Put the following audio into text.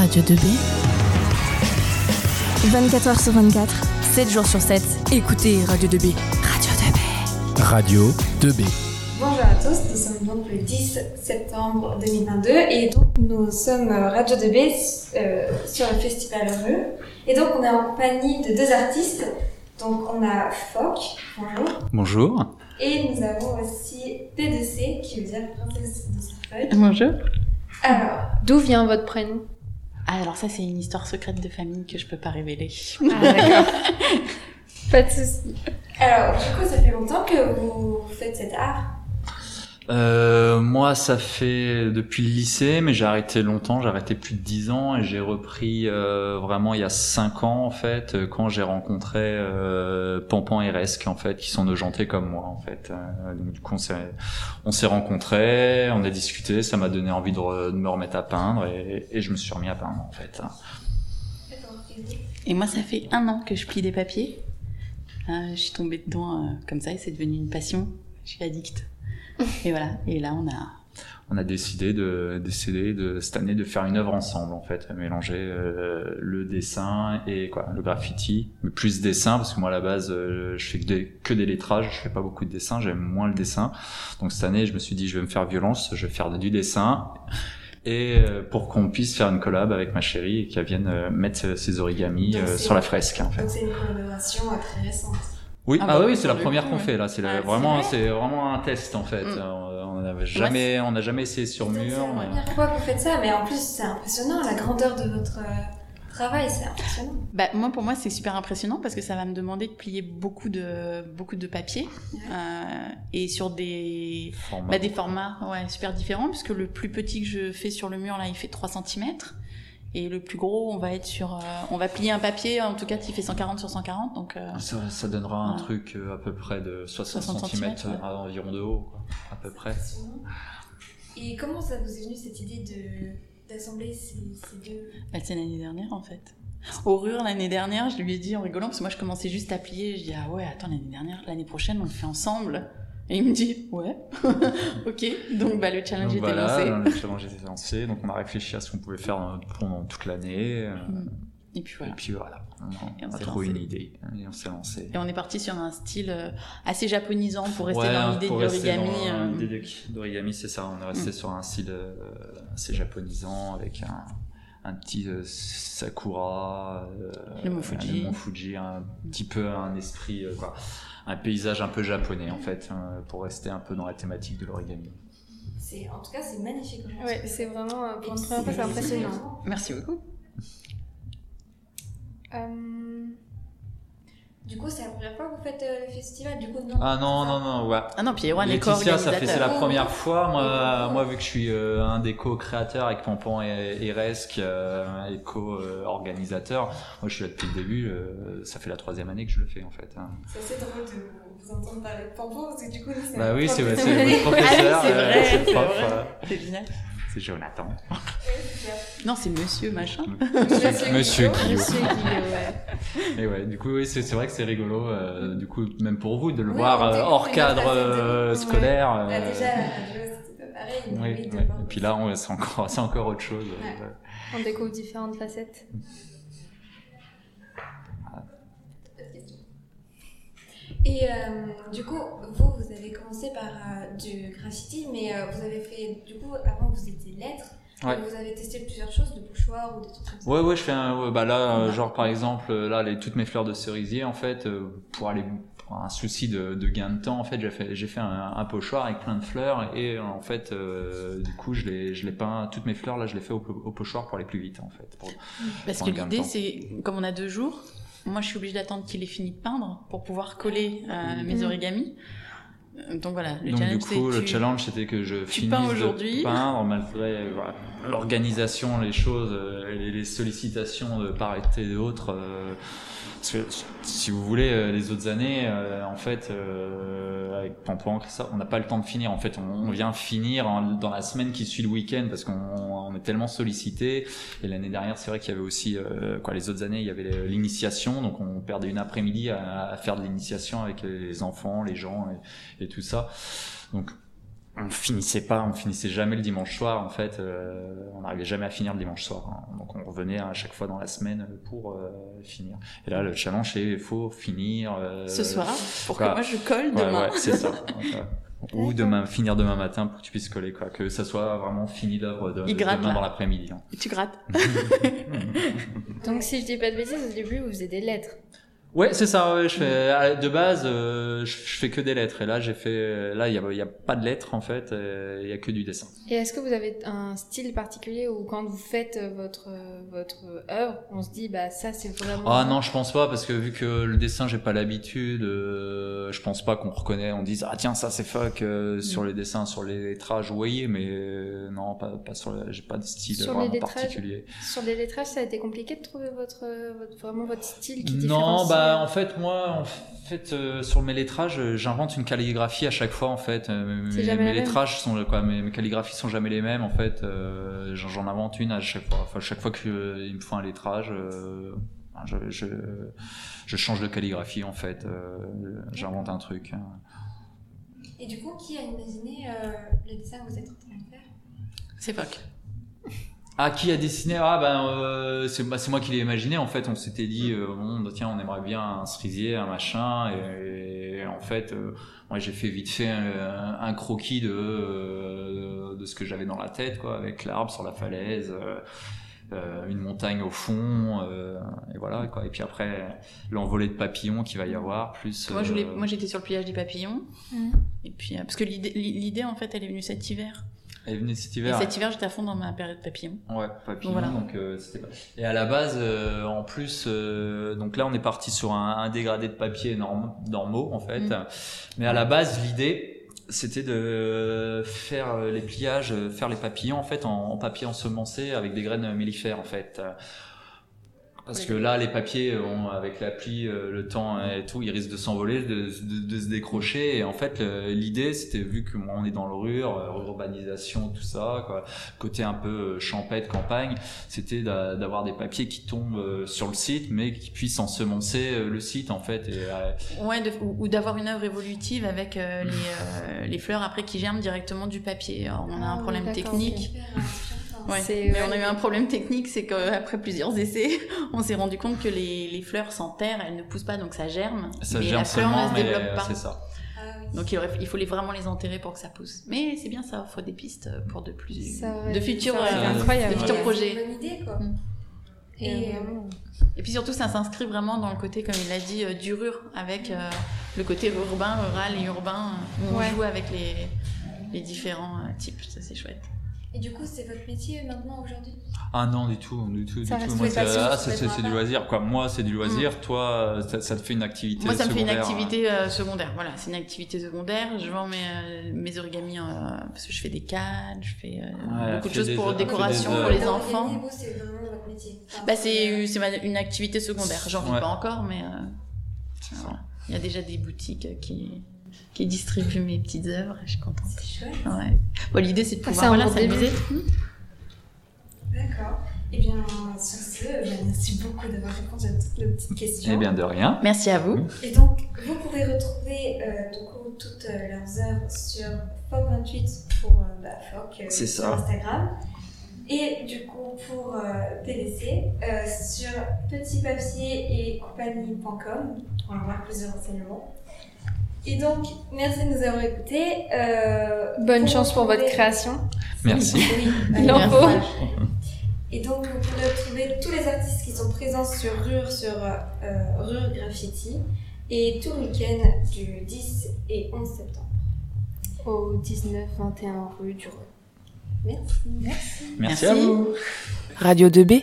Radio 2B. 24h sur 24, 7 jours sur 7. Écoutez Radio 2B. Radio 2B. Radio 2B. Bonjour à tous, nous sommes donc le 10 septembre 2022 et donc nous sommes Radio 2B euh, sur le festival Heureux. Et donc on est en compagnie de deux artistes. Donc on a Foc, bonjour. Bonjour. Et nous avons aussi P2C qui veut dire Princesse de. Bonjour. Alors, D'où vient votre prénom? Ah, alors ça, c'est une histoire secrète de famille que je peux pas révéler. Ah, d'accord. Pas de souci. alors du coup ça fait longtemps que vous faites cet art? Euh, moi, ça fait depuis le lycée, mais j'ai arrêté longtemps. J'ai arrêté plus de 10 ans et j'ai repris euh, vraiment il y a 5 ans en fait, euh, quand j'ai rencontré euh, Pampan et Resque en fait, qui sont de jantés comme moi en fait. Donc du coup, on s'est on s'est rencontrés, on a discuté, ça m'a donné envie de, me remettre à peindre et, je me suis remis à peindre en fait. Et moi, ça fait un an que je plie des papiers. Je suis tombée dedans comme ça et c'est devenu une passion. Je suis addict. Et voilà. Et là, on a. on a décidé de décidé de cette année de faire une œuvre ensemble en fait, mélanger euh, le dessin et quoi, le graffiti, mais plus dessin parce que moi à la base euh, je fais que des, que des lettrages, je fais pas beaucoup de dessin, j'aime moins le dessin. Donc cette année je me suis dit je vais me faire violence, je vais faire du dessin et euh, pour qu'on puisse faire une collab avec ma chérie et qu'elle vienne mettre ses origamis sur la fresque en fait. Donc c'est une collaboration très récente. Oui, Ah ah, bah oui, oui, c'est la première qu'on fait là. C'est Ah, c'est vraiment, vrai c'est vraiment un test en fait. Mm. Euh, On n'avait jamais, on n'a jamais essayé sur mur. C'est la mais- première fois que vous faites ça, mais en plus c'est impressionnant la grandeur de votre euh, travail, c'est impressionnant. Bah, moi, pour moi, c'est super impressionnant parce que ça va me demander de plier beaucoup de, beaucoup de papier. euh, et sur des, Format. bah, des formats ouais, super différents, puisque le plus petit que je fais sur le mur, là, il fait 3 cm. Et le plus gros, on va être sur, euh, on va plier un papier, en tout cas, qui fait 140 sur 140. Donc, euh, Ça, ça donnera un truc euh, à peu près de 60, 60 cm centimètres, ouais. environ de haut, quoi, à peu près. Et comment ça vous est venu cette idée de d'assembler ces, ces deux? Bah, c'est l'année dernière en fait. Au Rure l'année dernière, je lui ai dit en rigolant, parce que moi je commençais juste à plier, je dis ah ouais, attends, l'année dernière, l'année prochaine on le fait ensemble. Et il me dit ouais, ok, donc bah, le challenge Donc était voilà, lancé. le challenge était lancé, donc on a réfléchi à ce qu'on pouvait faire dans- pendant toute l'année. euh, Mm. Et puis voilà. Et puis voilà, on, a- on trouvé une idée hein, et on s'est lancé. Et on est parti sur un style euh, assez japonisant pour rester Ouais, dans l'idée de l'origami. euh, l'idée d'origami, c'est ça. On est resté Mm. sur un style euh, assez japonisant avec un, un petit euh, sakura, euh, Le mont Fuji. un petit peu un esprit, euh, quoi, un paysage un peu japonais en fait, hein, pour rester un peu dans la thématique de l'origami. C'est en tout cas c'est magnifique. Ouais, c'est vraiment, pour une première fois, c'est impressionnant. Merci beaucoup. Euh, Du coup c'est la première fois que vous faites euh, le festival. Du coup non. Ah non non non ouais. Ah non, puis Erwan est Laetitia, ça fait c'est la co-organisateur. première fois. Moi, moi vu que je suis euh, un des co-créateurs avec Pampan et, et Resque, euh, et co-organisateur, moi je suis là depuis le début. euh, ça fait la troisième année que je le fais en fait. hein. C'est assez drôle de vous, entendre parler de Pampo parce que du coup c'est Bah oui, c'est votre professeur, Ah oui, c'est euh, vrai, c'est prof. C'est génial. C'est Jonathan. Ouais. Non, c'est monsieur machin. Monsieur, Monsieur Guillaume. Monsieur Guillaume, ouais. Et ouais, du coup, oui, c'est vrai que c'est rigolo. euh, du coup, même pour vous, de le Oui, voir euh, hors cadre euh, scolaire. Bah, euh, déjà c'était pas pareil. oui, ouais. Et puis là, on- c'est encore, autre chose. Ouais. On découvre différentes facettes. Pas de question. Et euh, du coup, vous, vous avez commencé par euh, du graffiti, mais euh, vous avez fait, du coup, avant vous étiez lettres, Ouais. vous avez testé plusieurs choses, de pochoirs ou des trucs comme ça. Ouais, ouais, je fais un, ouais, bah là, genre par exemple, là, les, toutes mes fleurs de cerisier, en fait, euh, pour aller, pour un souci de, de gain de temps, en fait, j'ai fait, j'ai fait un, un pochoir avec plein de fleurs et en fait, euh, du coup, je l'ai, je l'ai peint, toutes mes fleurs là, je les fais au, au pochoir pour aller plus vite, en fait. Pour- Parce Pour que l'idée, c'est, comme on a deux jours, moi je suis obligée d'attendre qu'il ait fini de peindre pour pouvoir coller euh, mes Mhm. origamis. Euh, Donc voilà, le Donc challenge du coup, le tu- challenge c'était que je tu finisse de peindre malgré voilà, l'organisation, les choses, euh, les, les sollicitations de part et d'autre. euh, parce que si vous voulez, les autres années, euh, en fait, euh, avec Pampan, ça, on n'a pas le temps de finir. En fait, on, on vient finir en- dans la semaine qui suit le week-end parce qu'on on est tellement sollicité. Et l'année dernière, c'est vrai qu'il y avait aussi, quoi, les autres années, il y avait l'initiation, donc on perdait une après-midi à, à faire de l'initiation avec les enfants, les gens et, et tout ça. Donc on finissait pas, on finissait jamais le dimanche soir en fait. euh, on n'arrivait jamais à finir le dimanche soir. hein. Donc on revenait à chaque fois dans la semaine pour euh, finir. Et là le challenge c'est il faut finir euh, Ce soir, pour que voilà. moi je colle Ouais, demain. ouais, c'est ça. Ou demain, finir demain matin pour que tu puisses coller, quoi. Que ça soit vraiment fini l'œuvre de, gratte, demain là. dans l'après-midi. hein. Tu grattes. Donc si je dis pas de bêtises, au début vous faisiez des lettres. Ouais, c'est ça. ouais, je fais de base, euh, je, je fais que des lettres. Et là, j'ai fait. Là, il y a, y a pas de lettres en fait. euh, Il y a que du dessin. Et est-ce que vous avez un style particulier où quand vous faites euh, votre euh, votre œuvre, on se dit bah ça c'est vraiment. Ah non, je pense pas parce que vu que le dessin, j'ai pas l'habitude. euh, je pense pas qu'on reconnaît, on dise ah tiens ça c'est fuck euh, sur les dessins, sur les lettrages, vous voyez, mais euh, non, pas, pas sur. J'ai pas de style Sur les vraiment particulier. Sur les lettrages, ça a été compliqué de trouver votre, euh, votre vraiment votre style qui Non, différencie. bah en fait moi en fait euh, sur mes lettrages euh, j'invente une calligraphie à chaque fois en fait. Euh, mes, jamais mes la lettrages sont quoi, mes, mes calligraphies sont jamais les mêmes en fait. Euh, j'en invente une à chaque fois. Enfin chaque fois qu'il me faut un lettrage, euh, je, je je change de calligraphie en fait. Euh, j'invente un truc. hein. Et du coup, qui a imaginé euh, le dessin que vous êtes en train de faire? C'est Poc. Ah, qui a dessiné Ah, ben, euh, c'est bah, moi qui l'ai imaginé. En fait, on s'était dit, euh, bon, bah, tiens, on aimerait bien un cerisier, un machin. Et, et en fait, euh, moi, j'ai fait vite fait un, un croquis de, de ce que j'avais dans la tête, quoi, avec l'arbre sur la falaise. euh, euh, une montagne au fond, euh, et voilà quoi. Et puis après l'envolée de papillons qu'il va y avoir, plus. Moi, euh, j'étais sur le pliage des papillons. Et puis, parce que l'idée, l'idée, en fait, elle est venue cet hiver. Elle est venue cet Et hiver. cet hiver, j'étais à fond dans ma période papillon. Ouais, papillon. Voilà. Donc euh, c'était Et à la base, euh, en plus, euh, donc là on est parti sur un, un dégradé de papier norm- normaux en fait. Mm. Mais à la base, l'idée c'était de faire euh, les pliages, euh, faire les papillons en fait en, en papier ensemencé avec des graines mellifères en fait. Parce que là, les papiers, ont, avec la pluie, euh, le temps et tout, ils risquent de s'envoler, de, de- de se décrocher. Et en fait, l'idée, c'était vu que moi, on est dans le rur, euh, urbanisation, tout ça, quoi, côté un peu euh, champêtre, campagne, c'était d'a- d'avoir des papiers qui tombent euh, sur le site, mais qui puissent ensemencer euh, le site, en fait. Et, euh, Ouais, de- ou, ou d'avoir une œuvre évolutive avec euh, les, euh, les fleurs après qui germent directement du papier. Alors, on a Ah un oui, problème technique. Ouais, mais on a eu un problème technique, c'est qu'après plusieurs essais, on s'est rendu compte que les, les fleurs s'enterrent, elles ne poussent pas, donc ça germe. ça mais germe la fleur seulement, ne se mais développe euh, pas. c'est ça. Ah. Donc il, aurait- il faut les, vraiment les enterrer pour que ça pousse. Mais c'est bien, ça offre des pistes pour de plus, Ça aurait- de futurs, euh, de futurs Ouais, projets. C'est une bonne idée, quoi. Mm. Et, euh, euh, puis surtout, ça s'inscrit vraiment dans le côté, comme il l'a dit, euh, du rur, avec euh, le côté urbain, rural et urbain, où on Ouais. joue avec les, les différents euh, types. Ça, c'est chouette. Et du coup, c'est votre métier maintenant aujourd'hui? Ah non, du tout, du tout, Ça du tout. Moi, une c'est ah, du loisir, quoi. Moi, c'est du loisir. Toi, ça, ça te fait une activité Moi, ça me fait une secondaire, activité euh, secondaire. Voilà, c'est une activité secondaire. Je vends mes, euh, mes origamis euh, parce que je fais des cadres, je fais euh, Ouais, beaucoup de fais choses pour décoration fais pour les enfants. Vous, c'est vraiment votre métier. Enfin, Bah, c'est une activité secondaire. J'en Ouais. pas encore, mais euh, voilà. il y a déjà des boutiques qui qui distribuent mes petites œuvres. Je suis contente. C'est chouette. Ouais. Bon, l'idée c'est de pouvoir voilà, s'amuser. D'accord. Eh bien, sur ce, bah, merci beaucoup d'avoir répondu à toutes nos petites questions. Eh bien, de rien. Merci à vous. Et donc, vous pouvez retrouver euh, du coup toutes euh, leurs œuvres sur Foc28 pour euh, bah, Foc euh, sur ça. Instagram. Et du coup, pour euh, PDC, euh, sur petitpapier et compagnie.com pour avoir plus de renseignements. Et donc, merci de nous avoir écoutés. Euh, Bonne pour chance pour votre création. Merci. Oui, Il en merci. faut. Et donc, vous pouvez retrouver tous les artistes qui sont présents sur Rure, sur euh, Rure Graffiti, et tout le week-end du 10 et 11 septembre. Au 19-21 rue du Rhône. Merci. Merci Merci. à vous. Radio 2B